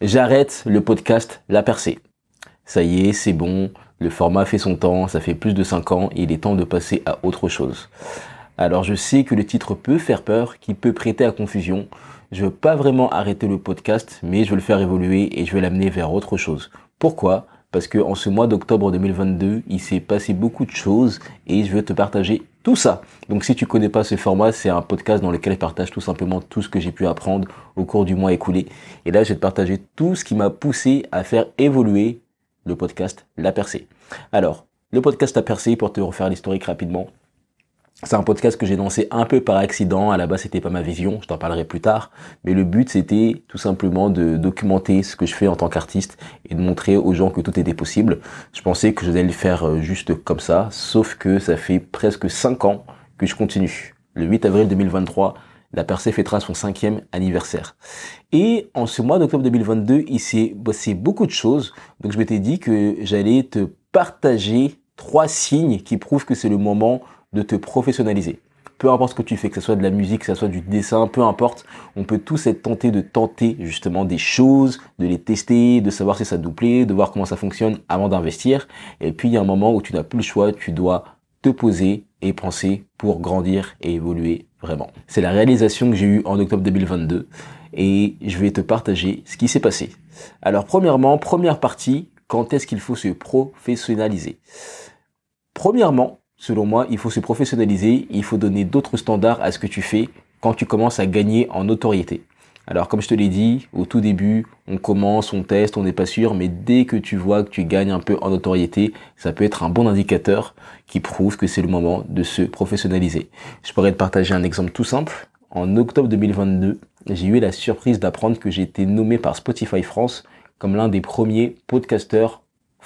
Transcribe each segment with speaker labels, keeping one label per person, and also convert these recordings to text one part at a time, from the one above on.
Speaker 1: J'arrête le podcast La Percée. Ça y est, c'est bon, le format fait son temps, ça fait plus de 5 ans, il est temps de passer à autre chose. Alors je sais que le titre peut faire peur, qui peut prêter à confusion. Je veux pas vraiment arrêter le podcast, mais je veux le faire évoluer et je vais l'amener vers autre chose. Pourquoi? Parce que en ce mois d'octobre 2022, il s'est passé beaucoup de choses et je veux te partager tout ça. Donc si tu connais pas ce format, c'est un podcast dans lequel je partage tout simplement tout ce que j'ai pu apprendre au cours du mois écoulé. Et là, je vais te partager tout ce qui m'a poussé à faire évoluer le podcast La Percée. Alors, le podcast La Percée, pour te refaire l'historique rapidement, c'est un podcast que j'ai lancé un peu par accident. À la base, c'était pas ma vision. Je t'en parlerai plus tard. Mais le but, c'était tout simplement de documenter ce que je fais en tant qu'artiste et de montrer aux gens que tout était possible. Je pensais que je allais le faire euh, juste comme ça. Sauf que ça fait presque 5 ans que je continue. Le 8 avril 2023, la Percée fêtera son cinquième anniversaire. Et en ce mois d'octobre 2022, il s'est bossé beaucoup de choses. Donc je m'étais dit que j'allais te partager trois signes qui prouvent que c'est le moment de te professionnaliser. Peu importe ce que tu fais, que ce soit de la musique, que ce soit du dessin, peu importe, on peut tous être tentés de tenter justement des choses, de les tester, de savoir si ça nous plaît, de voir comment ça fonctionne avant d'investir. Et puis il y a un moment où tu n'as plus le choix, tu dois te poser et penser pour grandir et évoluer vraiment. C'est la réalisation que j'ai eue en octobre 2022 et je vais te partager ce qui s'est passé. Alors premièrement, première partie, quand est-ce qu'il faut se professionnaliser? Premièrement, selon moi, il faut se professionnaliser, il faut donner d'autres standards à ce que tu fais quand tu commences à gagner en notoriété. Alors comme je te l'ai dit, au tout début, on commence, on teste, on n'est pas sûr, mais dès que tu vois que tu gagnes un peu en notoriété, ça peut être un bon indicateur qui prouve que c'est le moment de se professionnaliser. Je pourrais te partager un exemple tout simple. En octobre 2022, j'ai eu la surprise d'apprendre que j'ai été nommé par Spotify France comme l'un des premiers podcasteurs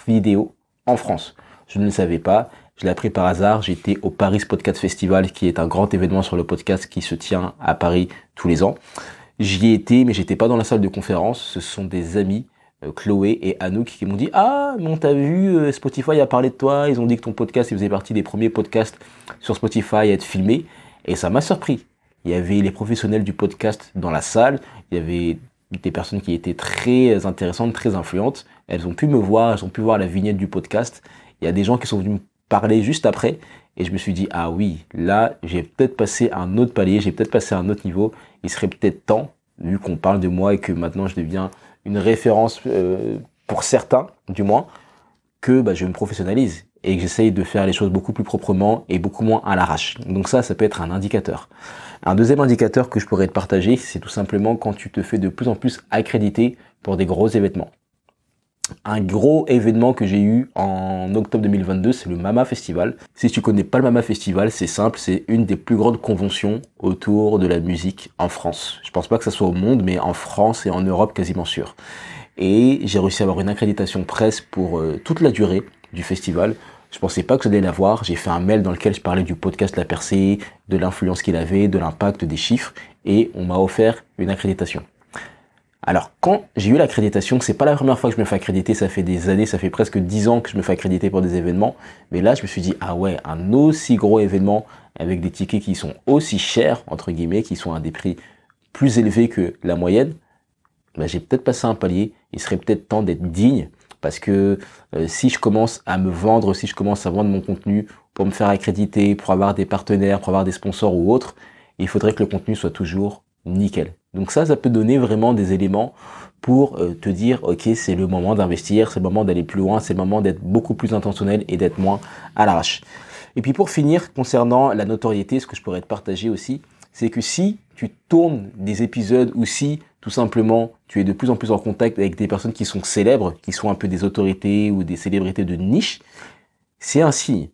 Speaker 1: vidéo en France. Je ne le savais pas, je l'ai appris par hasard. J'étais au Paris Podcast Festival, qui est un grand événement sur le podcast qui se tient à Paris tous les ans. J'y ai été, mais j'étais pas dans la salle de conférence. Ce sont des amis, euh, Chloé et Anouk, qui m'ont dit Ah, mais on t'a vu, euh, Spotify a parlé de toi. Ils ont dit que ton podcast, il faisait partie des premiers podcasts sur Spotify à être filmé. Et ça m'a surpris. Il y avait les professionnels du podcast dans la salle. Il y avait des personnes qui étaient très intéressantes, très influentes. Elles ont pu me voir, elles ont pu voir la vignette du podcast. Il y a des gens qui sont venus me juste après. Et je me suis dit, ah oui, là, j'ai peut-être passé un autre palier, j'ai peut-être passé un autre niveau. Il serait peut-être temps, vu qu'on parle de moi et que maintenant je deviens une référence euh, pour certains, du moins, que bah, je me professionnalise et que j'essaye de faire les choses beaucoup plus proprement et beaucoup moins à l'arrache. Donc ça, ça peut être un indicateur. Un deuxième indicateur que je pourrais te partager, c'est tout simplement quand tu te fais de plus en plus accréditer pour des gros événements un gros événement que j'ai eu en octobre 2022, c'est le Mama Festival. Si tu connais pas le Mama Festival, c'est simple, c'est une des plus grandes conventions autour de la musique en France. Je pense pas que ça soit au monde, mais en France et en Europe quasiment sûr. Et j'ai réussi à avoir une accréditation presse pour euh, toute la durée du festival. Je pensais pas que j'allais l'avoir. J'ai fait un mail dans lequel je parlais du podcast La Percée, de l'influence qu'il avait, de l'impact des chiffres, et on m'a offert une accréditation. Alors, quand j'ai eu l'accréditation, c'est pas la première fois que je me fais accréditer, ça fait des années, ça fait presque dix ans que je me fais accréditer pour des événements. Mais là, je me suis dit, ah ouais, un aussi gros événement avec des tickets qui sont aussi chers, entre guillemets, qui sont à des prix plus élevés que la moyenne, ben, j'ai peut-être passé un palier. Il serait peut-être temps d'être digne parce que euh, si je commence à me vendre, si je commence à vendre mon contenu pour me faire accréditer, pour avoir des partenaires, pour avoir des sponsors ou autres, il faudrait que le contenu soit toujours nickel. Donc ça, ça peut donner vraiment des éléments pour euh, te dire, ok, c'est le moment d'investir, c'est le moment d'aller plus loin, c'est le moment d'être beaucoup plus intentionnel et d'être moins à l'arrache. Et puis pour finir, concernant la notoriété, ce que je pourrais te partager aussi, c'est que si tu tournes des épisodes ou si tout simplement tu es de plus en plus en contact avec des personnes qui sont célèbres, qui sont un peu des autorités ou des célébrités de niche, c'est un signe.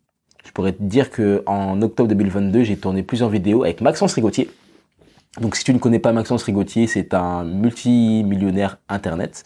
Speaker 1: Je pourrais te dire que en octobre 2022, j'ai tourné plusieurs vidéos avec Maxence Rigotier, donc si tu ne connais pas Maxence Rigotier, c'est un multimillionnaire internet.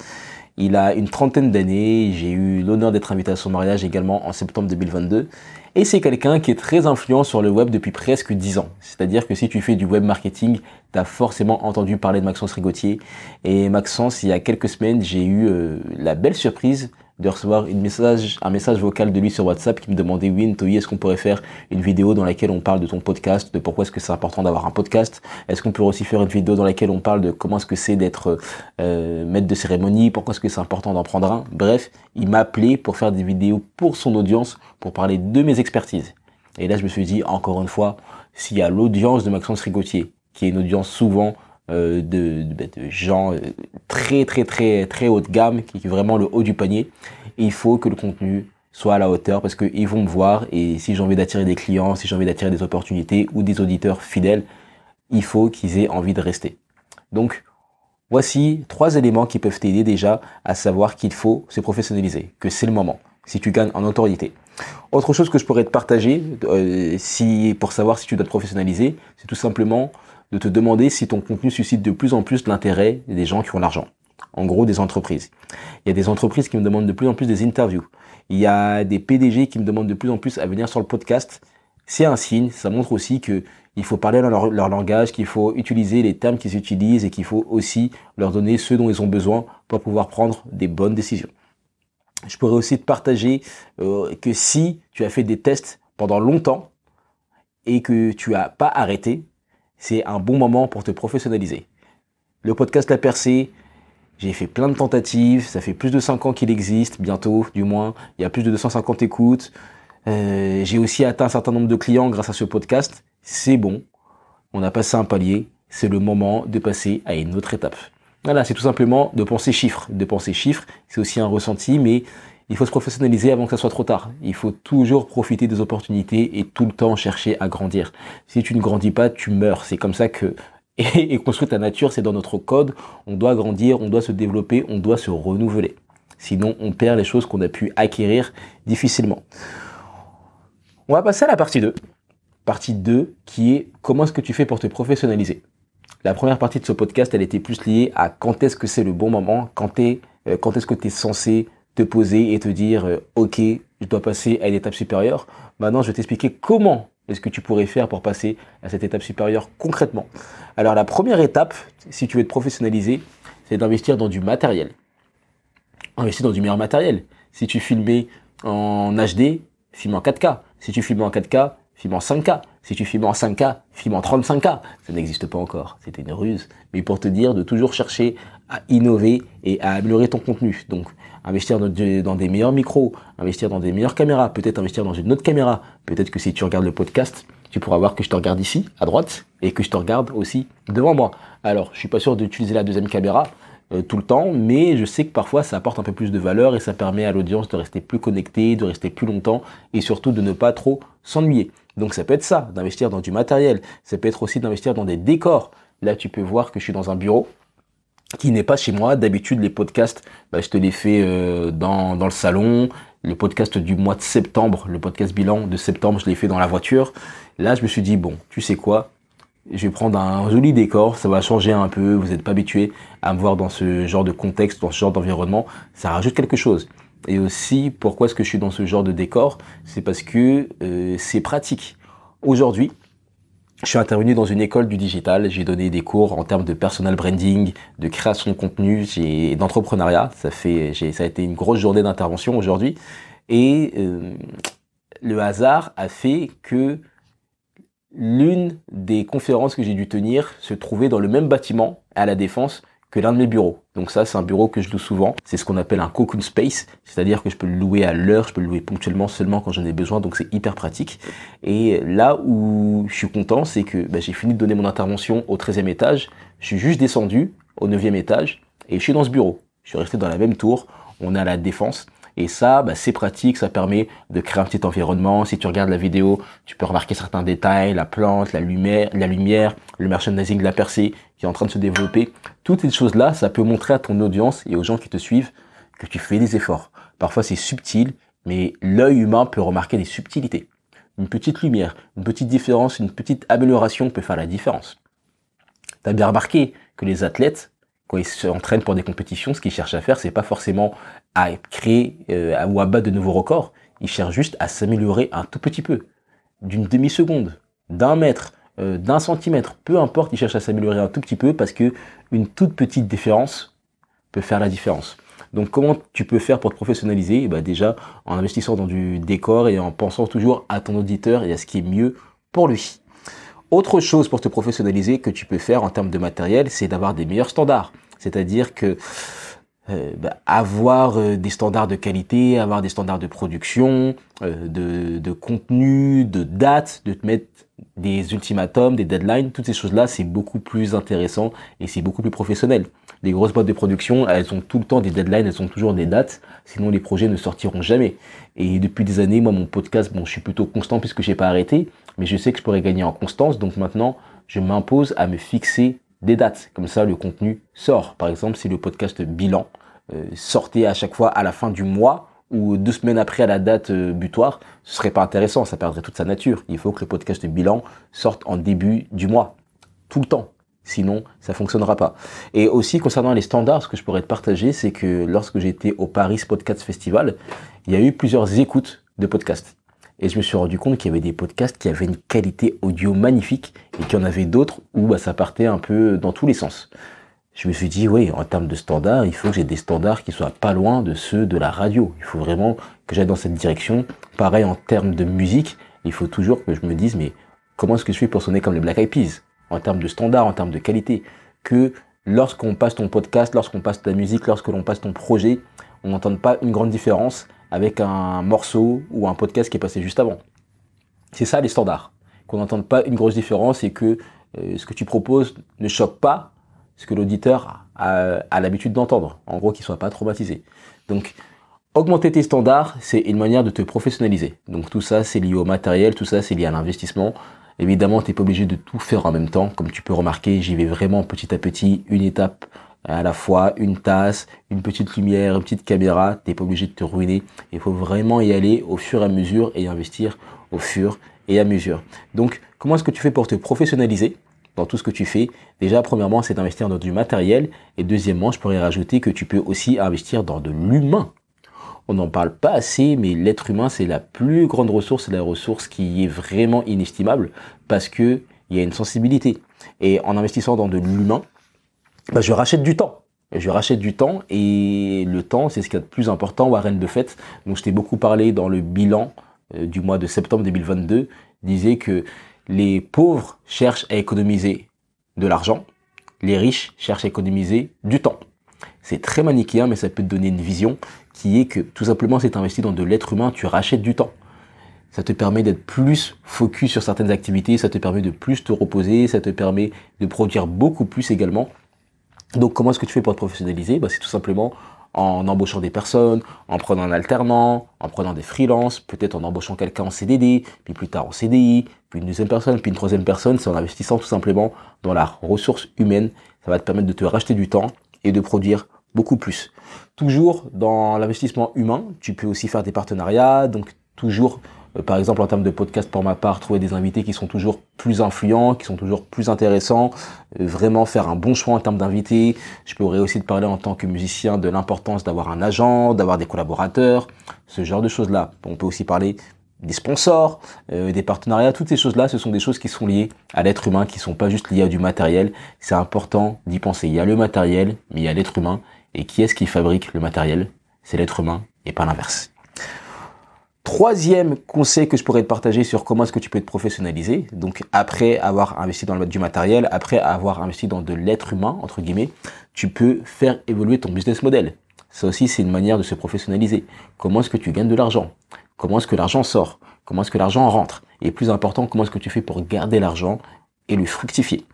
Speaker 1: Il a une trentaine d'années, j'ai eu l'honneur d'être invité à son mariage également en septembre 2022. Et c'est quelqu'un qui est très influent sur le web depuis presque 10 ans. C'est-à-dire que si tu fais du web marketing, tu as forcément entendu parler de Maxence Rigotier. Et Maxence, il y a quelques semaines, j'ai eu euh, la belle surprise de recevoir une message, un message vocal de lui sur WhatsApp qui me demandait Win, Toy, est-ce qu'on pourrait faire une vidéo dans laquelle on parle de ton podcast, de pourquoi est-ce que c'est important d'avoir un podcast? Est-ce qu'on peut aussi faire une vidéo dans laquelle on parle de comment est-ce que c'est d'être euh, maître de cérémonie Pourquoi est-ce que c'est important d'en prendre un? Bref, il m'a appelé pour faire des vidéos pour son audience, pour parler de mes expertises. Et là, je me suis dit, encore une fois, s'il y a l'audience de Maxence Rigotier, qui est une audience souvent de, de, de, gens euh, très très très très haut de gamme, qui est vraiment le haut du panier. il faut que le contenu soit à la hauteur parce qu'ils vont me voir et si j'ai envie d'attirer des clients, si j'ai envie d'attirer des opportunités ou des auditeurs fidèles, il faut qu'ils aient envie de rester. Donc voici trois éléments qui peuvent t'aider déjà à savoir qu'il faut se professionnaliser, que c'est le moment, si tu gagnes en autorité. Autre chose que je pourrais te partager, euh, si pour savoir si tu dois te professionnaliser, c'est tout simplement de te demander si ton contenu suscite de plus en plus l'intérêt des gens qui ont l'argent. En gros, des entreprises. Il y a des entreprises qui me demandent de plus en plus des interviews. Il y a des PDG qui me demandent de plus en plus à venir sur le podcast. C'est un signe, ça montre aussi que il faut parler leur, langage, qu'il faut utiliser les termes qu'ils utilisent et qu'il faut aussi leur donner ce dont ils ont besoin pour pouvoir prendre des bonnes décisions. Je pourrais aussi te partager euh, que si tu as fait des tests pendant longtemps et que tu as pas arrêté, c'est un bon moment pour te professionnaliser. Le podcast La Percée, j'ai fait plein de tentatives, ça fait plus de 5 ans qu'il existe, bientôt du moins, il y a plus de 250 écoutes. Euh, j'ai aussi atteint un certain nombre de clients grâce à ce podcast. C'est bon, on a passé un palier, c'est le moment de passer à une autre étape. Voilà, c'est tout simplement de penser chiffres. De penser chiffres, c'est aussi un ressenti, mais il faut se professionnaliser avant que ça soit trop tard. Il faut toujours profiter des opportunités et tout le temps chercher à grandir. Si tu ne grandis pas, tu meurs. C'est comme ça que et, construire ta nature, c'est dans notre code. On doit grandir, on doit se développer, on doit se renouveler. Sinon, on perd les choses qu'on a pu acquérir difficilement. On va passer à la partie 2. Partie 2 qui est comment est-ce que tu fais pour te professionnaliser? La première partie de ce podcast, elle était plus liée à quand est-ce que c'est le bon moment, quand, euh, quand est-ce que tu es censé te poser et te dire euh, ok je dois passer à une étape supérieure. Maintenant je vais t'expliquer comment est-ce que tu pourrais faire pour passer à cette étape supérieure concrètement. Alors la première étape, si tu veux te professionnaliser, c'est d'investir dans du matériel. Investir dans du meilleur matériel. Si tu filmais en HD, filme en 4K. Si tu filmes en 4K, filme en 5K. Si tu filmes en 5K, filme en 35K. Ça n'existe pas encore. C'était une ruse. Mais pour te dire de toujours chercher à innover et à améliorer ton contenu. Donc, investir dans, des meilleurs micros, investir dans des meilleures caméras, peut-être investir dans une autre caméra. Peut-être que si tu regardes le podcast, tu pourras voir que je te regarde ici, à droite, et que je te regarde aussi devant moi. Alors, je suis pas sûr d'utiliser la deuxième caméra euh, tout le temps, mais je sais que parfois ça apporte un peu plus de valeur et ça permet à l'audience de rester plus connectée, de rester plus longtemps et surtout de ne pas trop s'ennuyer. Donc ça peut être ça, d'investir dans du matériel. Ça peut être aussi d'investir dans des décors. Là, tu peux voir que je suis dans un bureau qui n'est pas chez moi. D'habitude, les podcasts, bah, je te les fais euh, dans, dans le salon. Le podcast du mois de septembre, le podcast bilan de septembre, je l'ai fait dans la voiture. Là, je me suis dit, bon, tu sais quoi? Je vais prendre un joli décor, ça va changer un peu. Vous n'êtes pas habitué à me voir dans ce genre de contexte, dans ce genre d'environnement. Ça rajoute quelque chose. Et aussi, pourquoi est-ce que je suis dans ce genre de décor? C'est parce que euh, c'est pratique. Aujourd'hui, je suis intervenu dans une école du digital. J'ai donné des cours en termes de personal branding, de création de contenu, et d'entrepreneuriat. Ça fait, ça a été une grosse journée d'intervention aujourd'hui. Et euh, le hasard a fait que l'une des conférences que j'ai dû tenir se trouvait dans le même bâtiment à la Défense que l'un de mes bureaux. Donc ça, c'est un bureau que je loue souvent. C'est ce qu'on appelle un cocoon space, c'est-à-dire que je peux le louer à l'heure, je peux le louer ponctuellement seulement quand j'en ai besoin, donc c'est hyper pratique. Et là où je suis content, c'est que bah, j'ai fini de donner mon intervention au 13e étage, je suis juste descendu au 9e étage et je suis dans ce bureau. Je suis resté dans la même tour, on est à la défense. Et ça, bah, c'est pratique, ça permet de créer un petit environnement. Si tu regardes la vidéo, tu peux remarquer certains détails, la plante, la lumière, la lumière, le merchandising de la percée qui est en train de se développer. Toutes ces choses-là, ça peut montrer à ton audience et aux gens qui te suivent que tu fais des efforts. Parfois, c'est subtil, mais l'œil humain peut remarquer des subtilités. Une petite lumière, une petite différence, une petite amélioration peut faire la différence. Tu as bien remarqué que les athlètes, quand ils s'entraînent pour des compétitions, ce qu'ils cherchent à faire, c'est pas forcément à créer euh, ou à battre de nouveaux records. Ils cherchent juste à s'améliorer un tout petit peu, d'une demi-seconde, d'un mètre, euh, d'un centimètre, peu importe, ils cherchent à s'améliorer un tout petit peu parce que une toute petite différence peut faire la différence. Donc comment tu peux faire pour te professionnaliser? Bah Déjà en investissant dans du décor et en pensant toujours à ton auditeur et à ce qui est mieux pour lui. Autre chose pour te professionnaliser que tu peux faire en termes de matériel, c'est d'avoir des meilleurs standards. C'est-à-dire que euh, bah, avoir euh, des standards de qualité, avoir des standards de production, euh, de, de, contenu, de date, de te mettre des ultimatums, des deadlines, toutes ces choses-là, c'est beaucoup plus intéressant et c'est beaucoup plus professionnel. Les grosses boîtes de production, elles ont tout le temps des deadlines, elles ont toujours des dates, sinon les projets ne sortiront jamais. Et depuis des années, moi, mon podcast, bon, je suis plutôt constant puisque j'ai pas arrêté, mais je sais que je pourrais gagner en constance, donc maintenant, je m'impose à me fixer des dates. Comme ça, le contenu sort. Par exemple, si le podcast bilan euh, sortait à chaque fois à la fin du mois ou deux semaines après à la date euh, butoir, ce serait pas intéressant, ça perdrait toute sa nature. Il faut que le podcast bilan sorte en début du mois, tout le temps. Sinon, ça fonctionnera pas. Et aussi, concernant les standards, ce que je pourrais te partager, c'est que lorsque j'étais au Paris Podcast Festival, il y a eu plusieurs écoutes de podcasts. Et je me suis rendu compte qu'il y avait des podcasts qui avaient une qualité audio magnifique et qu'il y en avait d'autres où bah, ça partait un peu dans tous les sens. Je me suis dit, oui, en termes de standards, il faut que j'ai des standards qui soient pas loin de ceux de la radio. Il faut vraiment que j'aille dans cette direction. Pareil en termes de musique, il faut toujours que je me dise, mais comment est-ce que je fais pour sonner comme les Black Eyed Peas? En termes de standards, en termes de qualité. Que lorsqu'on passe ton podcast, lorsqu'on passe ta musique, lorsque l'on passe ton projet, on n'entende pas une grande différence avec un morceau ou un podcast qui est passé juste avant. C'est ça les standards. Qu'on n'entende pas une grosse différence et que euh, ce que tu proposes ne choque pas ce que l'auditeur a, l'habitude d'entendre. En gros, qu'il soit pas traumatisé. Donc, augmenter tes standards, c'est une manière de te professionnaliser. Donc tout ça, c'est lié au matériel, tout ça, c'est lié à l'investissement. Évidemment, tu n'es pas obligé de tout faire en même temps. Comme tu peux remarquer, j'y vais vraiment petit à petit, une étape à la fois une tasse, une petite lumière, une petite caméra, t'es pas obligé de te ruiner. Il faut vraiment y aller au fur et à mesure et investir au fur et à mesure. Donc, comment est-ce que tu fais pour te professionnaliser dans tout ce que tu fais? Déjà, premièrement, c'est d'investir dans du matériel. Et deuxièmement, je pourrais rajouter que tu peux aussi investir dans de l'humain. On n'en parle pas assez, mais l'être humain, c'est la plus grande ressource, c'est la ressource qui est vraiment inestimable parce que il y a une sensibilité. Et en investissant dans de l'humain, bah, je rachète du temps. Je rachète du temps et le temps, c'est ce qui est le plus important. Warren Buffett, dont je t'ai beaucoup parlé dans le bilan euh, du mois de septembre 2022, disait que les pauvres cherchent à économiser de l'argent, les riches cherchent à économiser du temps. C'est très manichéen, mais ça peut te donner une vision qui est que tout simplement, si tu investis dans de l'être humain, tu rachètes du temps. Ça te permet d'être plus focus sur certaines activités, ça te permet de plus te reposer, ça te permet de produire beaucoup plus également. Donc comment est-ce que tu fais pour te professionnaliser? Bah, C'est tout simplement en embauchant des personnes, en prenant un alternant, en prenant des freelances, peut-être en embauchant quelqu'un en CDD, puis plus tard en CDI, puis une deuxième personne, puis une troisième personne, c'est en investissant tout simplement dans la ressource humaine. Ça va te permettre de te racheter du temps et de produire beaucoup plus. Toujours dans l'investissement humain, tu peux aussi faire des partenariats, donc toujours par exemple en termes de podcast pour ma part, trouver des invités qui sont toujours plus influents, qui sont toujours plus intéressants, euh, vraiment faire un bon choix en termes d'invités. Je pourrais aussi te parler en tant que musicien de l'importance d'avoir un agent, d'avoir des collaborateurs, ce genre de choses-là. On peut aussi parler des sponsors, euh, des partenariats, toutes ces choses-là, ce sont des choses qui sont liées à l'être humain, qui sont pas juste liées à du matériel. C'est important d'y penser. Il y a le matériel, mais il y a l'être humain. Et qui est-ce qui fabrique le matériel? C'est l'être humain et pas l'inverse. Troisième conseil que je pourrais te partager sur comment est-ce que tu peux te professionnaliser, donc après avoir investi dans du matériel, après avoir investi dans de l'être humain, entre guillemets, tu peux faire évoluer ton business model. Ça aussi, c'est une manière de se professionnaliser. Comment est-ce que tu gagnes de l'argent? Comment est-ce que l'argent sort? Comment est-ce que l'argent rentre? Et plus important, comment est-ce que tu fais pour garder l'argent et le fructifier?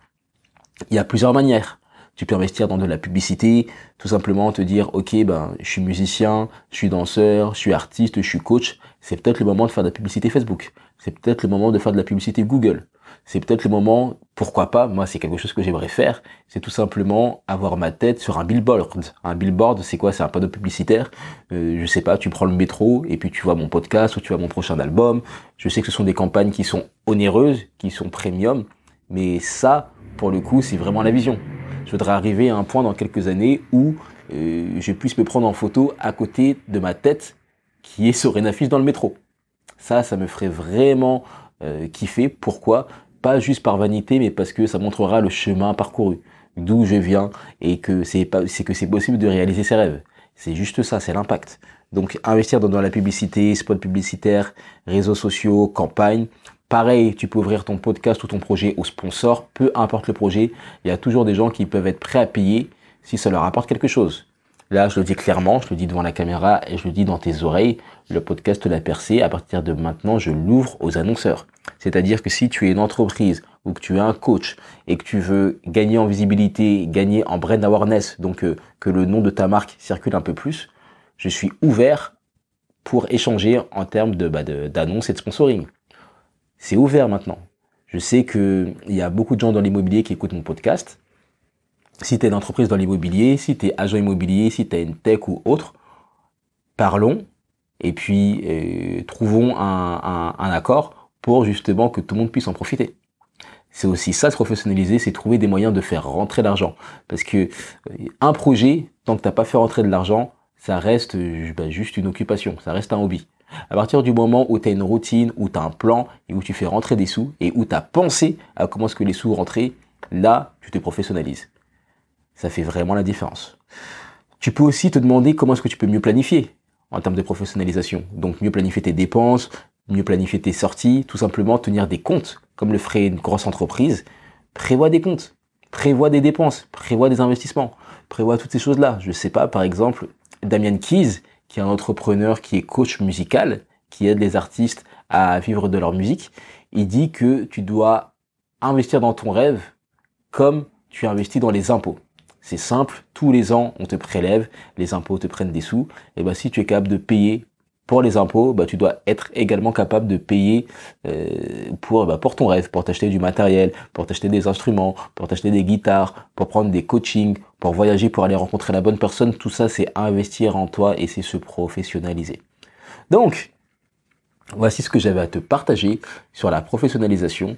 Speaker 1: Il y a plusieurs manières. Tu peux investir dans de la publicité, tout simplement te dire, ok, ben, je suis musicien, je suis danseur, je suis artiste, je suis coach. C'est peut-être le moment de faire de la publicité Facebook. C'est peut-être le moment de faire de la publicité Google. C'est peut-être le moment, pourquoi pas, moi c'est quelque chose que j'aimerais faire, c'est tout simplement avoir ma tête sur un billboard. Un billboard, c'est quoi? C'est un panneau publicitaire. Euh, je sais pas, tu prends le métro et puis tu vois mon podcast ou tu vois mon prochain album. Je sais que ce sont des campagnes qui sont onéreuses, qui sont premium, mais ça, pour le coup, c'est vraiment la vision je voudrais arriver à un point dans quelques années où euh, je puisse me prendre en photo à côté de ma tête qui est sur une affiche dans le métro. Ça, ça me ferait vraiment euh, kiffer. Pourquoi? Pas juste par vanité, mais parce que ça montrera le chemin parcouru, d'où je viens et que c'est pas, c'est que c'est possible de réaliser ses rêves. C'est juste ça, c'est l'impact. Donc investir dans, la publicité, spot publicitaire, réseaux sociaux, campagne. Pareil, tu peux ouvrir ton podcast ou ton projet au sponsor, peu importe le projet, il y a toujours des gens qui peuvent être prêts à payer si ça leur apporte quelque chose. Là, je le dis clairement, je le dis devant la caméra et je le dis dans tes oreilles, le podcast l'a percé. À partir de maintenant, je l'ouvre aux annonceurs. C'est-à-dire que si tu es une entreprise ou que tu es un coach et que tu veux gagner en visibilité, gagner en brand awareness, donc euh, que le nom de ta marque circule un peu plus, je suis ouvert pour échanger en termes de bah, d'annonces et de sponsoring. C'est ouvert maintenant. Je sais qu'il y a beaucoup de gens dans l'immobilier qui écoutent mon podcast si tu es une entreprise dans l'immobilier, si tu es agent immobilier, si tu as une tech ou autre, parlons et puis euh, trouvons un, accord pour justement que tout le monde puisse en profiter. C'est aussi ça se professionnaliser, c'est trouver des moyens de faire rentrer l'argent. Parce que euh, un projet, tant que t'as pas fait rentrer de l'argent, ça reste euh, bah, juste une occupation, ça reste un hobby. À partir du moment où tu as une routine, où tu as un plan et où tu fais rentrer des sous et où tu as pensé à comment est-ce que les sous rentraient, là, tu te professionnalises ça fait vraiment la différence. Tu peux aussi te demander comment est-ce que tu peux mieux planifier en termes de professionnalisation. Donc mieux planifier tes dépenses, mieux planifier tes sorties, tout simplement tenir des comptes, comme le ferait une grosse entreprise. Prévois des comptes, prévois des dépenses, prévois des investissements, prévois toutes ces choses-là. Je sais pas, par exemple, Damien Keys, qui est un entrepreneur qui est coach musical, qui aide les artistes à vivre de leur musique, il dit que tu dois investir dans ton rêve comme tu investis dans les impôts. C'est simple, tous les ans on te prélève, les impôts te prennent des sous, et ben si tu es capable de payer pour les impôts, bah, tu dois être également capable de payer euh, pour, bah, pour ton rêve, pour t'acheter du matériel, pour t'acheter des instruments, pour t'acheter des guitares, pour prendre des coachings, pour voyager, pour aller rencontrer la bonne personne. Tout ça, c'est investir en toi et c'est se professionnaliser. Donc, voici ce que j'avais à te partager sur la professionnalisation.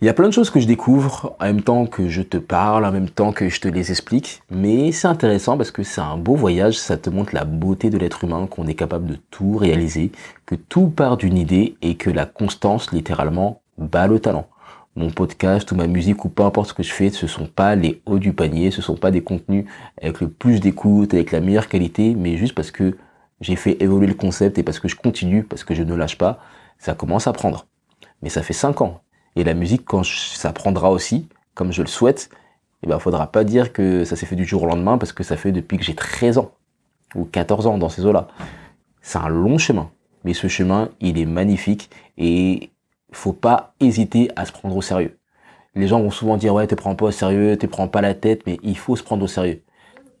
Speaker 1: Il y a plein de choses que je découvre en même temps que je te parle, en même temps que je te les explique, mais c'est intéressant parce que c'est un beau voyage, ça te montre la beauté de l'être humain, qu'on est capable de tout réaliser, que tout part d'une idée et que la constance littéralement bat le talent. Mon podcast ou ma musique ou peu importe ce que je fais, ce sont pas les hauts du panier, ce sont pas des contenus avec le plus d'écoute, avec la meilleure qualité, mais juste parce que j'ai fait évoluer le concept et parce que je continue, parce que je ne lâche pas, ça commence à prendre. Mais ça fait 5 ans. Et la musique, quand ça prendra aussi, comme je le souhaite, il eh ben, faudra pas dire que ça s'est fait du jour au lendemain parce que ça fait depuis que j'ai 13 ans ou 14 ans dans ces eaux-là. C'est un long chemin, mais ce chemin, il est magnifique et faut pas hésiter à se prendre au sérieux. Les gens vont souvent dire ouais, te prends pas au sérieux, te prends pas la tête, mais il faut se prendre au sérieux.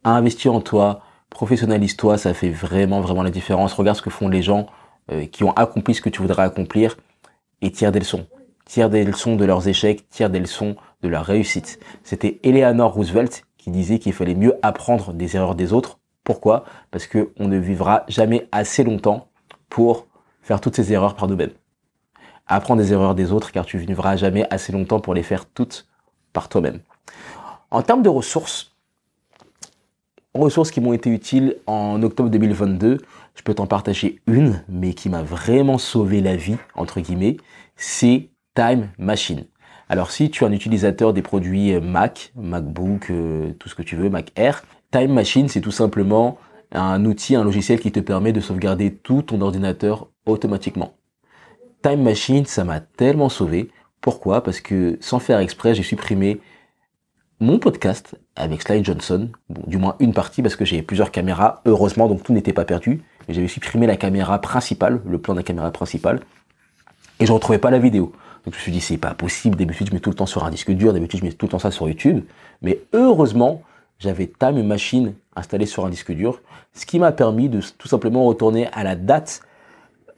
Speaker 1: Investir en toi, professionnalise-toi, ça fait vraiment vraiment la différence. Regarde ce que font les gens euh, qui ont accompli ce que tu voudrais accomplir et tire des leçons tirent des leçons de leurs échecs, tirent des leçons de leur réussite. C'était Eleanor Roosevelt qui disait qu'il fallait mieux apprendre des erreurs des autres. Pourquoi? Parce que on ne vivra jamais assez longtemps pour faire toutes ces erreurs par nous-mêmes. Apprends des erreurs des autres car tu ne vivras jamais assez longtemps pour les faire toutes par toi-même. En termes de ressources, ressources qui m'ont été utiles en octobre 2022, je peux t'en partager une, mais qui m'a vraiment sauvé la vie, entre guillemets, c'est Time Machine. Alors si tu es un utilisateur des produits euh, Mac, MacBook, euh, tout ce que tu veux, Mac Air, Time Machine c'est tout simplement un outil, un logiciel qui te permet de sauvegarder tout ton ordinateur automatiquement. Time Machine, ça m'a tellement sauvé. Pourquoi? Parce que sans faire exprès, j'ai supprimé mon podcast avec Slide Johnson, du moins une partie parce que j'ai plusieurs caméras, heureusement, donc tout n'était pas perdu. Mais j'avais supprimé la caméra principale, le plan de la caméra principale, et je retrouvais pas la vidéo. Donc je me suis dit, c'est pas possible. D'habitude, je mets tout le temps sur un disque dur. D'habitude, je mets tout le temps ça sur YouTube. Mais heureusement, j'avais Time Machine installée sur un disque dur, ce qui m'a permis de tout simplement retourner à la date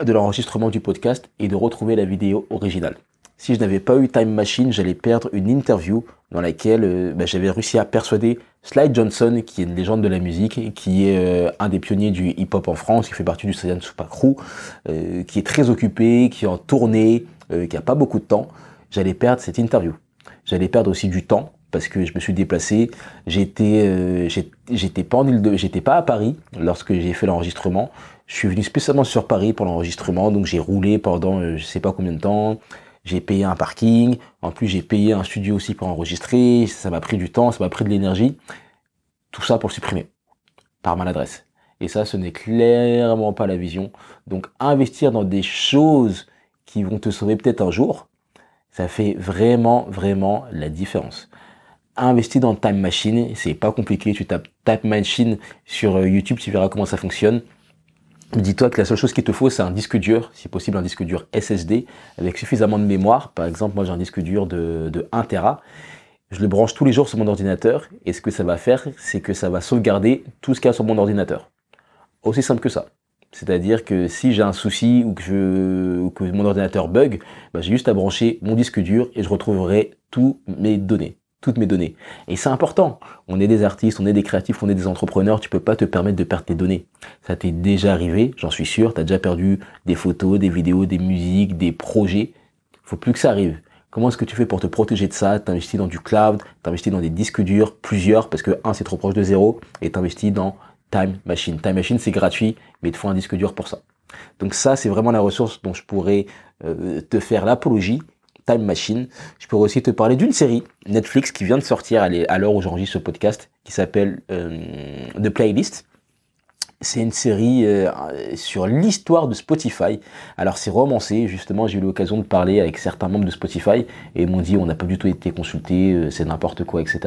Speaker 1: de l'enregistrement du podcast et de retrouver la vidéo originale. Si je n'avais pas eu Time Machine, j'allais perdre une interview dans laquelle euh, bah, j'avais réussi à persuader Slide Johnson, qui est une légende de la musique, qui est euh, un des pionniers du hip-hop en France, qui fait partie du Saiyan Super Crew, euh, qui est très occupé, qui est en tournée, euh, qui a pas beaucoup de temps, j'allais perdre cette interview. J'allais perdre aussi du temps parce que je me suis déplacé. J'étais, euh, j'étais pas en pas à Paris lorsque j'ai fait l'enregistrement. Je suis venu spécialement sur Paris pour l'enregistrement, donc j'ai roulé pendant euh, je sais pas combien de temps. J'ai payé un parking. En plus, j'ai payé un studio aussi pour enregistrer. Ça m'a pris du temps, ça m'a pris de l'énergie. Tout ça pour le supprimer par maladresse. Et ça, ce n'est clairement pas la vision. Donc investir dans des choses qui vont te sauver peut-être un jour, ça fait vraiment, vraiment la différence. Investir dans Time Machine, c'est pas compliqué. Tu tapes Time Machine sur euh, YouTube, tu verras comment ça fonctionne. Dis-toi que la seule chose qu'il te faut, c'est un disque dur, si possible un disque dur SSD, avec suffisamment de mémoire. Par exemple, moi j'ai un disque dur de, de 1 Tera. Je le branche tous les jours sur mon ordinateur, et ce que ça va faire, c'est que ça va sauvegarder tout ce qu'il y a sur mon ordinateur. Aussi simple que ça. C'est-à-dire que si j'ai un souci ou que, je, que mon ordinateur bug, bah, j'ai juste à brancher mon disque dur et je retrouverai toutes mes données. Toutes mes données. Et c'est important. On est des artistes, on est des créatifs, on est des entrepreneurs. Tu peux pas te permettre de perdre tes données. Ça t'est déjà arrivé, j'en suis sûr. Tu as déjà perdu des photos, des vidéos, des musiques, des projets. Faut plus que ça arrive. Comment est-ce que tu fais pour te protéger de ça? T'investis dans du cloud, t'investis dans des disques durs, plusieurs, parce que un c'est trop proche de zéro, et t'investis dans Time Machine. Time Machine, c'est gratuit, mais il te faut un disque dur pour ça. Donc ça, c'est vraiment la ressource dont je pourrais euh, te faire l'apologie. Time Machine. Je pourrais aussi te parler d'une série Netflix qui vient de sortir à l'heure où j'enregistre ce podcast, qui s'appelle euh, The Playlist. C'est une série euh, sur l'histoire de Spotify. Alors c'est romancé, justement j'ai eu l'occasion de parler avec certains membres de Spotify et ils m'ont dit on n'a pas du tout été consulté, euh, c'est n'importe quoi, etc.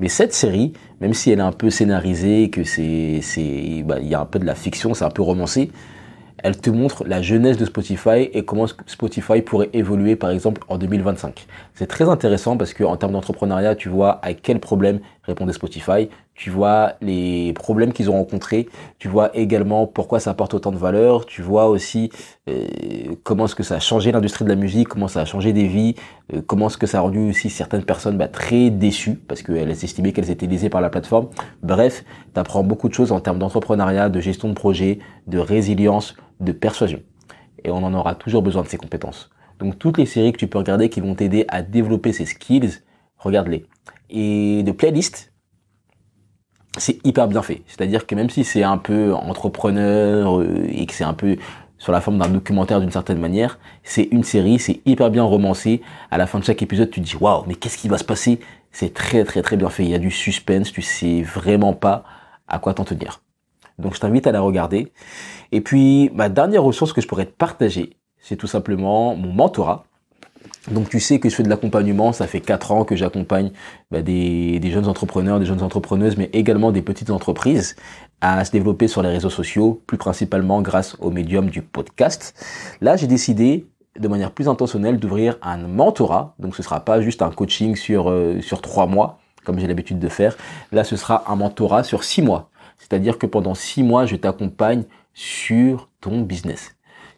Speaker 1: Mais cette série, même si elle est un peu scénarisée, que c'est, bah, y a un peu de la fiction, c'est un peu romancé, elle te montre la jeunesse de Spotify et comment Spotify pourrait évoluer par exemple en 2025. C'est très intéressant parce que en termes d'entrepreneuriat, tu vois à quel problème répondait Spotify, tu vois les problèmes qu'ils ont rencontrés, tu vois également pourquoi ça apporte autant de valeur, tu vois aussi euh, comment est-ce que ça a changé l'industrie de la musique, comment ça a changé des vies, euh, comment est-ce que ça a rendu aussi certaines personnes bah, très déçues parce qu'elles estimaient qu'elles étaient lésées par la plateforme. Bref, tu apprends beaucoup de choses en termes d'entrepreneuriat, de gestion de projet, de résilience, de persuasion. Et on en aura toujours besoin de ces compétences. Donc toutes les séries que tu peux regarder qui vont t'aider à développer ces skills, regarde-les. Et de playlist, c'est hyper bien fait. C'est-à-dire que même si c'est un peu entrepreneur euh, et que c'est un peu sur la forme d'un documentaire d'une certaine manière, c'est une série, c'est hyper bien romancé. À la fin de chaque épisode, tu te dis waouh, mais qu'est-ce qui va se passer? C'est très très très bien fait. Il y a du suspense, tu sais vraiment pas à quoi t'en tenir. Donc je t'invite à la regarder. Et puis ma dernière ressource que je pourrais te partager, c'est tout simplement mon mentorat. Donc tu sais que je fais de l'accompagnement, ça fait 4 ans que j'accompagne bah, des, jeunes entrepreneurs, des jeunes entrepreneuses, mais également des petites entreprises à se développer sur les réseaux sociaux, plus principalement grâce au médium du podcast. Là, j'ai décidé de manière plus intentionnelle d'ouvrir un mentorat. Donc ce sera pas juste un coaching sur euh, sur trois mois comme j'ai l'habitude de faire. Là, ce sera un mentorat sur six mois. C'est-à-dire que pendant six mois, je t'accompagne sur ton business.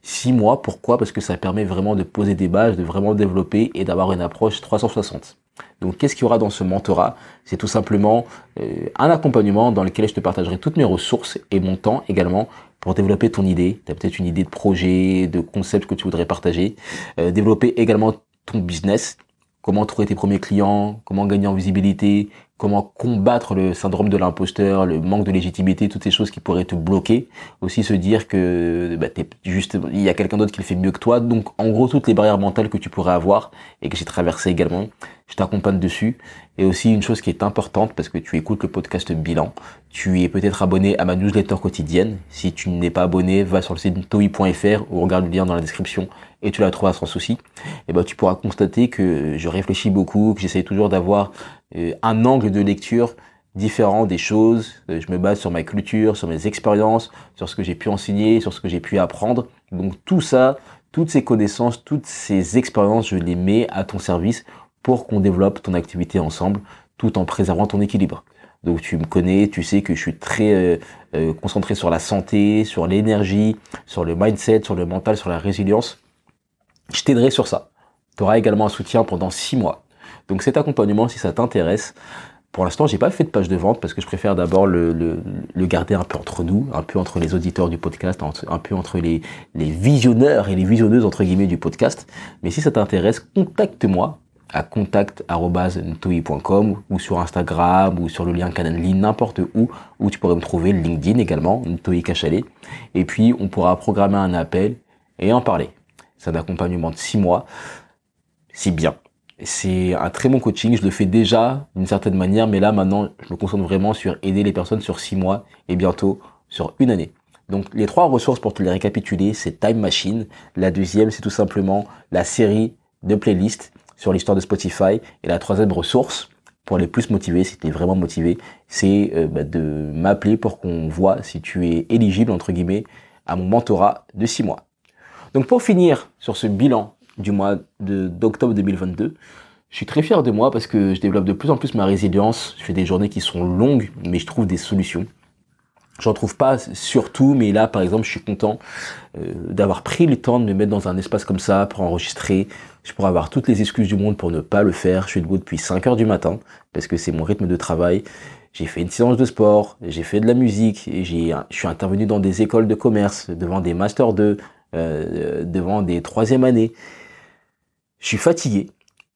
Speaker 1: Six mois, pourquoi? Parce que ça permet vraiment de poser des bases, de vraiment développer et d'avoir une approche 360. Donc qu'est-ce qu'il y aura dans ce mentorat? C'est tout simplement euh, un accompagnement dans lequel je te partagerai toutes mes ressources et mon temps également pour développer ton idée. Tu as peut-être une idée de projet, de concept que tu voudrais partager. Euh, développer également ton business, comment trouver tes premiers clients, comment gagner en visibilité, comment combattre le syndrome de l'imposteur, le manque de légitimité, toutes ces choses qui pourraient te bloquer? Aussi se dire que bah, es juste, il y a quelqu'un d'autre qui le fait mieux que toi. Donc en gros toutes les barrières mentales que tu pourrais avoir et que j'ai traversé également, je t'accompagne dessus. Et aussi une chose qui est importante parce que tu écoutes le podcast bilan, tu es peut-être abonné à ma newsletter quotidienne. Si tu n'es pas abonné, va sur le site toi.fr ou regarde le lien dans la description et tu la trouveras sans souci. Et ben tu pourras constater que je réfléchis beaucoup, que j'essaye toujours d'avoir euh, un angle de lecture différent des choses. Euh, je me base sur ma culture, sur mes expériences, sur ce que j'ai pu enseigner, sur ce que j'ai pu apprendre. Donc tout ça, toutes ces connaissances, toutes ces expériences, je les mets à ton service pour qu'on développe ton activité ensemble tout en préservant ton équilibre. Donc tu me connais, tu sais que je suis très euh, concentré sur la santé, sur l'énergie, sur le mindset, sur le mental, sur la résilience. Je t'aiderai sur ça. Tu auras également un soutien pendant six mois. Donc cet accompagnement, si ça t'intéresse, pour l'instant, j'ai pas fait de page de vente parce que je préfère d'abord le, le, garder un peu entre nous, un peu entre les auditeurs du podcast, un peu entre les, les visionneurs et les visionneuses entre guillemets du podcast. Mais si ça t'intéresse, contacte-moi à contact.ntoi.com ou sur Instagram ou sur le lien Canal n'importe où, où tu pourrais me trouver, LinkedIn également, Ntoi Cachalet. Et puis, on pourra programmer un appel et en parler. C'est accompagnement de six mois. Si bien C'est un très bon coaching, je le fais déjà d'une certaine manière, mais là maintenant je me concentre vraiment sur aider les personnes sur six mois et bientôt sur une année. Donc les trois ressources pour te les récapituler, c'est Time Machine. La deuxième, c'est tout simplement la série de playlists sur l'histoire de Spotify. Et la troisième ressource, pour les plus motivés, si tu es vraiment motivé, c'est euh, bah, de m'appeler pour qu'on voit si tu es éligible, entre guillemets, à mon mentorat de six mois. Donc pour finir sur ce bilan du mois d'octobre 2022, je suis très fier de moi parce que je développe de plus en plus ma résilience. Je fais des journées qui sont longues, mais je trouve des solutions. J'en trouve pas surtout, mais là, par exemple, je suis content euh, d'avoir pris le temps de me mettre dans un espace comme ça pour enregistrer. Je pourrais avoir toutes les excuses du monde pour ne pas le faire. Je suis debout depuis 5 heures du matin parce que c'est mon rythme de travail. J'ai fait une séance de sport, j'ai fait de la musique, je suis intervenu dans des écoles de commerce, devant des masters 2, euh, devant des troisième années. Je suis fatigué,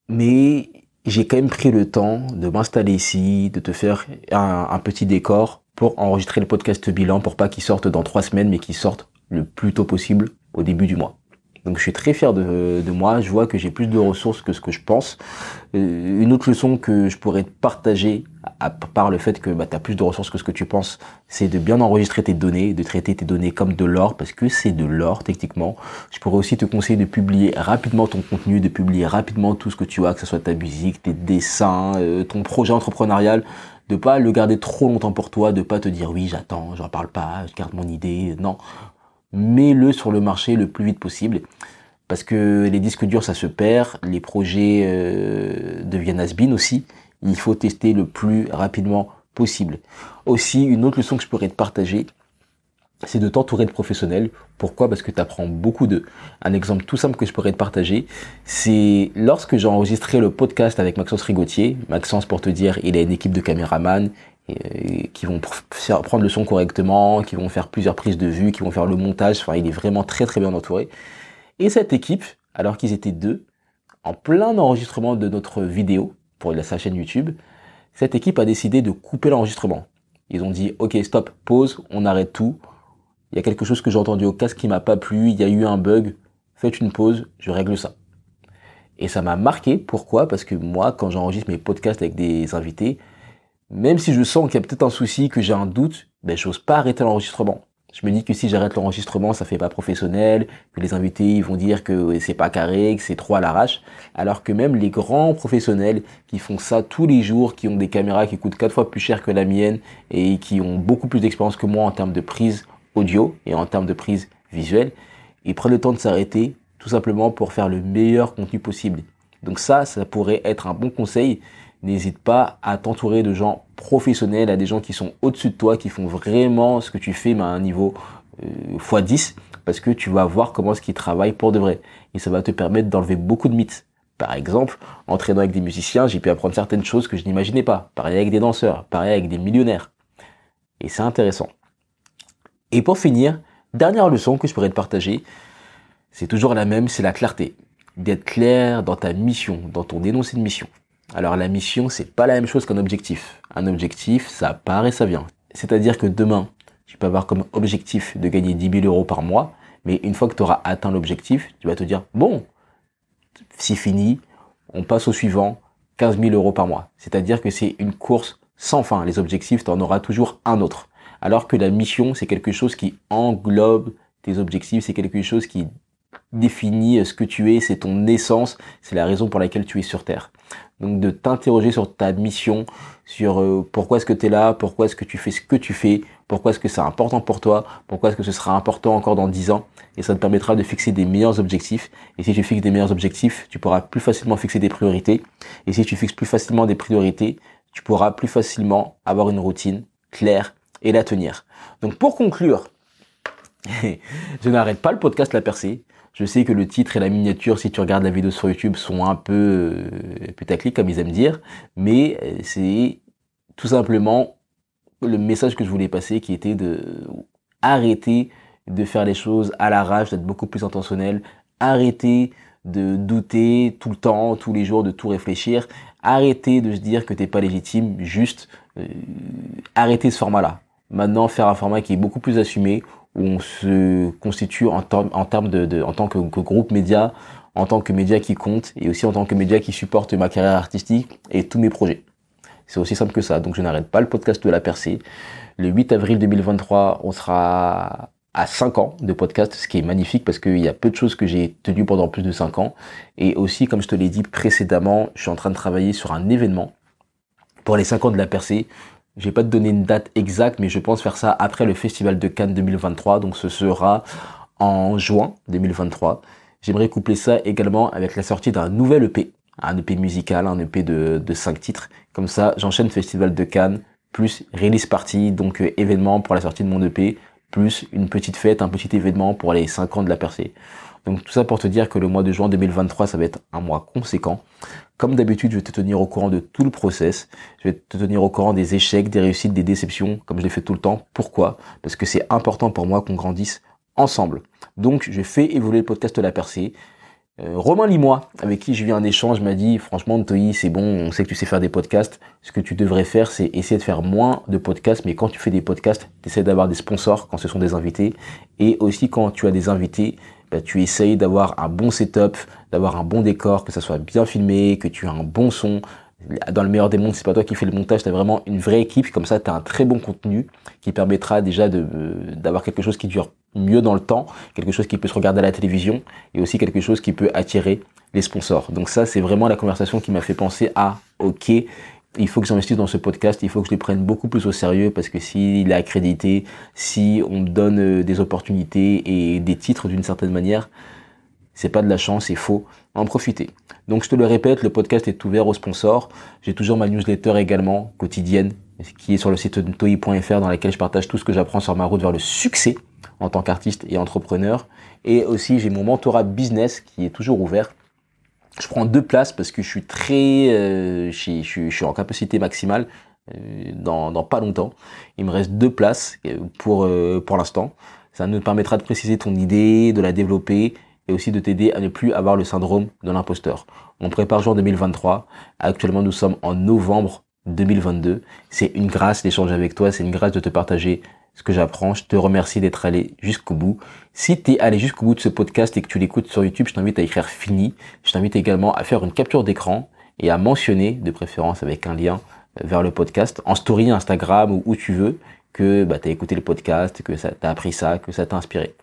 Speaker 1: mais j'ai quand même pris le temps de m'installer ici, de te faire un, un petit décor pour enregistrer le podcast bilan pour pas qu'il sorte dans trois semaines, mais qu'il sorte le plus tôt possible au début du mois. Donc je suis très fier de, moi, je vois que j'ai plus de ressources que ce que je pense. Euh, une autre leçon que je pourrais te partager, à part le fait que bah, tu as plus de ressources que ce que tu penses, c'est de bien enregistrer tes données, de traiter tes données comme de l'or, parce que c'est de l'or techniquement. Je pourrais aussi te conseiller de publier rapidement ton contenu, de publier rapidement tout ce que tu as, que ce soit ta musique, tes dessins, euh, ton projet entrepreneurial, de pas le garder trop longtemps pour toi, de pas te dire oui j'attends, j'en parle pas, je garde mon idée, non mets-le sur le marché le plus vite possible. Parce que les disques durs, ça se perd, les projets euh, deviennent has aussi. Il faut tester le plus rapidement possible. Aussi, une autre leçon que je pourrais te partager, c'est de t'entourer de professionnels. Pourquoi? Parce que tu apprends beaucoup de. Un exemple tout simple que je pourrais te partager, c'est lorsque j'ai enregistré le podcast avec Maxence Rigotier. Maxence, pour te dire, il a une équipe de caméramans, qui vont prendre le son correctement, qui vont faire plusieurs prises de vue, qui vont faire le montage. Enfin, il est vraiment très très bien entouré. Et cette équipe, alors qu'ils étaient deux, en plein enregistrement de notre vidéo pour sa chaîne YouTube, cette équipe a décidé de couper l'enregistrement. Ils ont dit, ok, stop, pause, on arrête tout. Il y a quelque chose que j'ai entendu au casque qui m'a pas plu, il y a eu un bug, faites une pause, je règle ça. Et ça m'a marqué, pourquoi? Parce que moi, quand j'enregistre mes podcasts avec des invités, même si je sens qu'il y a peut-être un souci, que j'ai un doute, ben j'ose pas arrêter l'enregistrement. Je me dis que si j'arrête l'enregistrement, ça fait pas professionnel, que les invités ils vont dire que c'est pas carré, que c'est trop à l'arrache, alors que même les grands professionnels qui font ça tous les jours, qui ont des caméras qui coûtent quatre fois plus cher que la mienne et qui ont beaucoup plus d'expérience que moi en termes de prise audio et en termes de prise visuelle, ils prennent le temps de s'arrêter tout simplement pour faire le meilleur contenu possible. Donc ça, ça pourrait être un bon conseil n'hésite pas à t'entourer de gens professionnels, à des gens qui sont au-dessus de toi, qui font vraiment ce que tu fais mais à un niveau euh, x10, parce que tu vas voir comment ce qu'ils travaillent pour de vrai. Et ça va te permettre d'enlever beaucoup de mythes. Par exemple, entraînant avec des musiciens, j'ai pu apprendre certaines choses que je n'imaginais pas. Pareil avec des danseurs, pareil avec des millionnaires. Et c'est intéressant. Et pour finir, dernière leçon que je pourrais te partager, c'est toujours la même, c'est la clarté. D'être clair dans ta mission, dans ton énoncé de mission. Alors la mission, c'est pas la même chose qu'un objectif. Un objectif, ça part et ça vient. C'est-à-dire que demain, tu peux avoir comme objectif de gagner 10 000 euros par mois, mais une fois que tu auras atteint l'objectif, tu vas te dire, bon, c'est fini, on passe au suivant, 15 000 euros par mois. C'est-à-dire que c'est une course sans fin. Les objectifs, tu en auras toujours un autre. Alors que la mission, c'est quelque chose qui englobe tes objectifs, c'est quelque chose qui définit ce que tu es, c'est ton essence, c'est la raison pour laquelle tu es sur Terre. Donc de t'interroger sur ta mission, sur euh, pourquoi est-ce que tu es là, pourquoi est-ce que tu fais ce que tu fais, pourquoi est-ce que c'est important pour toi, pourquoi est-ce que ce sera important encore dans 10 ans, et ça te permettra de fixer des meilleurs objectifs. Et si tu fixes des meilleurs objectifs, tu pourras plus facilement fixer des priorités. Et si tu fixes plus facilement des priorités, tu pourras plus facilement avoir une routine claire et la tenir. Donc pour conclure, je n'arrête pas le podcast La Percée. Je sais que le titre et la miniature, si tu regardes la vidéo sur YouTube, sont un peu euh, putaclic, comme ils aiment dire, mais euh, c'est tout simplement le message que je voulais passer qui était de arrêter de faire les choses à l'arrache, d'être beaucoup plus intentionnel, arrêter de douter tout le temps, tous les jours, de tout réfléchir, arrêter de se dire que t'es pas légitime, juste euh, arrêter ce format-là. Maintenant, faire un format qui est beaucoup plus assumé, où on se constitue en, termes de, en tant que, groupe média, en tant que média qui compte et aussi en tant que média qui supporte ma carrière artistique et tous mes projets. C'est aussi simple que ça. Donc je n'arrête pas le podcast de la percée. Le 8 avril 2023, on sera à 5 ans de podcast, ce qui est magnifique parce qu'il y a peu de choses que j'ai tenues pendant plus de 5 ans. Et aussi, comme je te l'ai dit précédemment, je suis en train de travailler sur un événement pour les 5 ans de la percée. Je vais pas te donner une date exacte, mais je pense faire ça après le Festival de Cannes 2023. Donc ce sera en juin 2023. J'aimerais coupler ça également avec la sortie d'un nouvel EP, un EP musical, un EP de, de 5 titres. Comme ça, j'enchaîne Festival de Cannes, plus release party, donc euh, événement pour la sortie de mon EP, plus une petite fête, un petit événement pour les 5 ans de la percée. Donc tout ça pour te dire que le mois de juin 2023, ça va être un mois conséquent. Comme d'habitude, je vais te tenir au courant de tout le process. Je vais te tenir au courant des échecs, des réussites, des déceptions, comme je l'ai fait tout le temps. Pourquoi? Parce que c'est important pour moi qu'on grandisse ensemble. Donc je fais évoluer le podcast de la percée. Euh, Romain Limois, avec qui j'ai eu un échange, m'a dit franchement Toyi, c'est bon, on sait que tu sais faire des podcasts. Ce que tu devrais faire, c'est essayer de faire moins de podcasts, mais quand tu fais des podcasts, tu d'avoir des sponsors quand ce sont des invités. Et aussi quand tu as des invités, bah, tu essayes d'avoir un bon setup, d'avoir un bon décor, que ça soit bien filmé, que tu as un bon son, dans le meilleur des mondes, c'est pas toi qui fais le montage, tu as vraiment une vraie équipe, comme ça tu as un très bon contenu qui permettra déjà de d'avoir quelque chose qui dure mieux dans le temps, quelque chose qui peut se regarder à la télévision et aussi quelque chose qui peut attirer les sponsors. Donc ça c'est vraiment la conversation qui m'a fait penser à OK, il faut que j'investisse dans ce podcast, il faut que je le prenne beaucoup plus au sérieux parce que s'il est accrédité, si on me donne euh, des opportunités et des titres d'une certaine manière, c'est pas de la chance, c'est faux. En profiter. Donc je te le répète, le podcast est ouvert aux sponsors. J'ai toujours ma newsletter également quotidienne qui est sur le site toi.fr dans laquelle je partage tout ce que j'apprends sur ma route vers le succès en tant qu'artiste et entrepreneur. Et aussi j'ai mon mentorat business qui est toujours ouvert. Je prends deux places parce que je suis très, euh, je, suis en capacité maximale euh, dans, pas longtemps. Il me reste deux places euh, pour pour l'instant. Ça nous permettra de préciser ton idée, de la développer et aussi de t'aider à ne plus avoir le syndrome de l'imposteur. On prépare juin 2023. Actuellement, nous sommes en novembre 2022. C'est une grâce d'échanger avec toi, c'est une grâce de te partager ce que j'apprends. Je te remercie d'être allé jusqu'au bout. Si tu es allé jusqu'au bout de ce podcast et que tu l'écoutes sur YouTube, je t'invite à écrire fini. Je t'invite également à faire une capture d'écran et à mentionner, de préférence avec un lien vers le podcast, en story Instagram ou où tu veux, que bah, tu as écouté le podcast, que ça t'a appris ça, que ça t'a inspiré.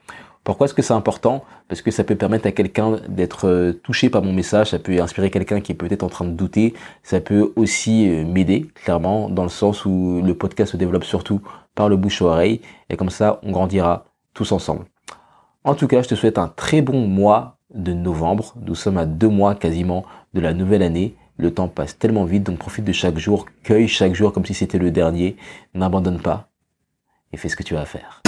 Speaker 1: Pourquoi est-ce que c'est important? Parce que ça peut permettre à quelqu'un d'être euh, touché par mon message, ça peut inspirer quelqu'un qui est peut-être en train de douter, ça peut aussi euh, m'aider, clairement, dans le sens où le podcast se développe surtout par le bouche à oreille, et comme ça, on grandira tous ensemble. En tout cas, je te souhaite un très bon mois de novembre. Nous sommes à deux mois quasiment de la nouvelle année. Le temps passe tellement vite, donc profite de chaque jour, cueille chaque jour comme si c'était le dernier. N'abandonne pas et fais ce que tu as à faire.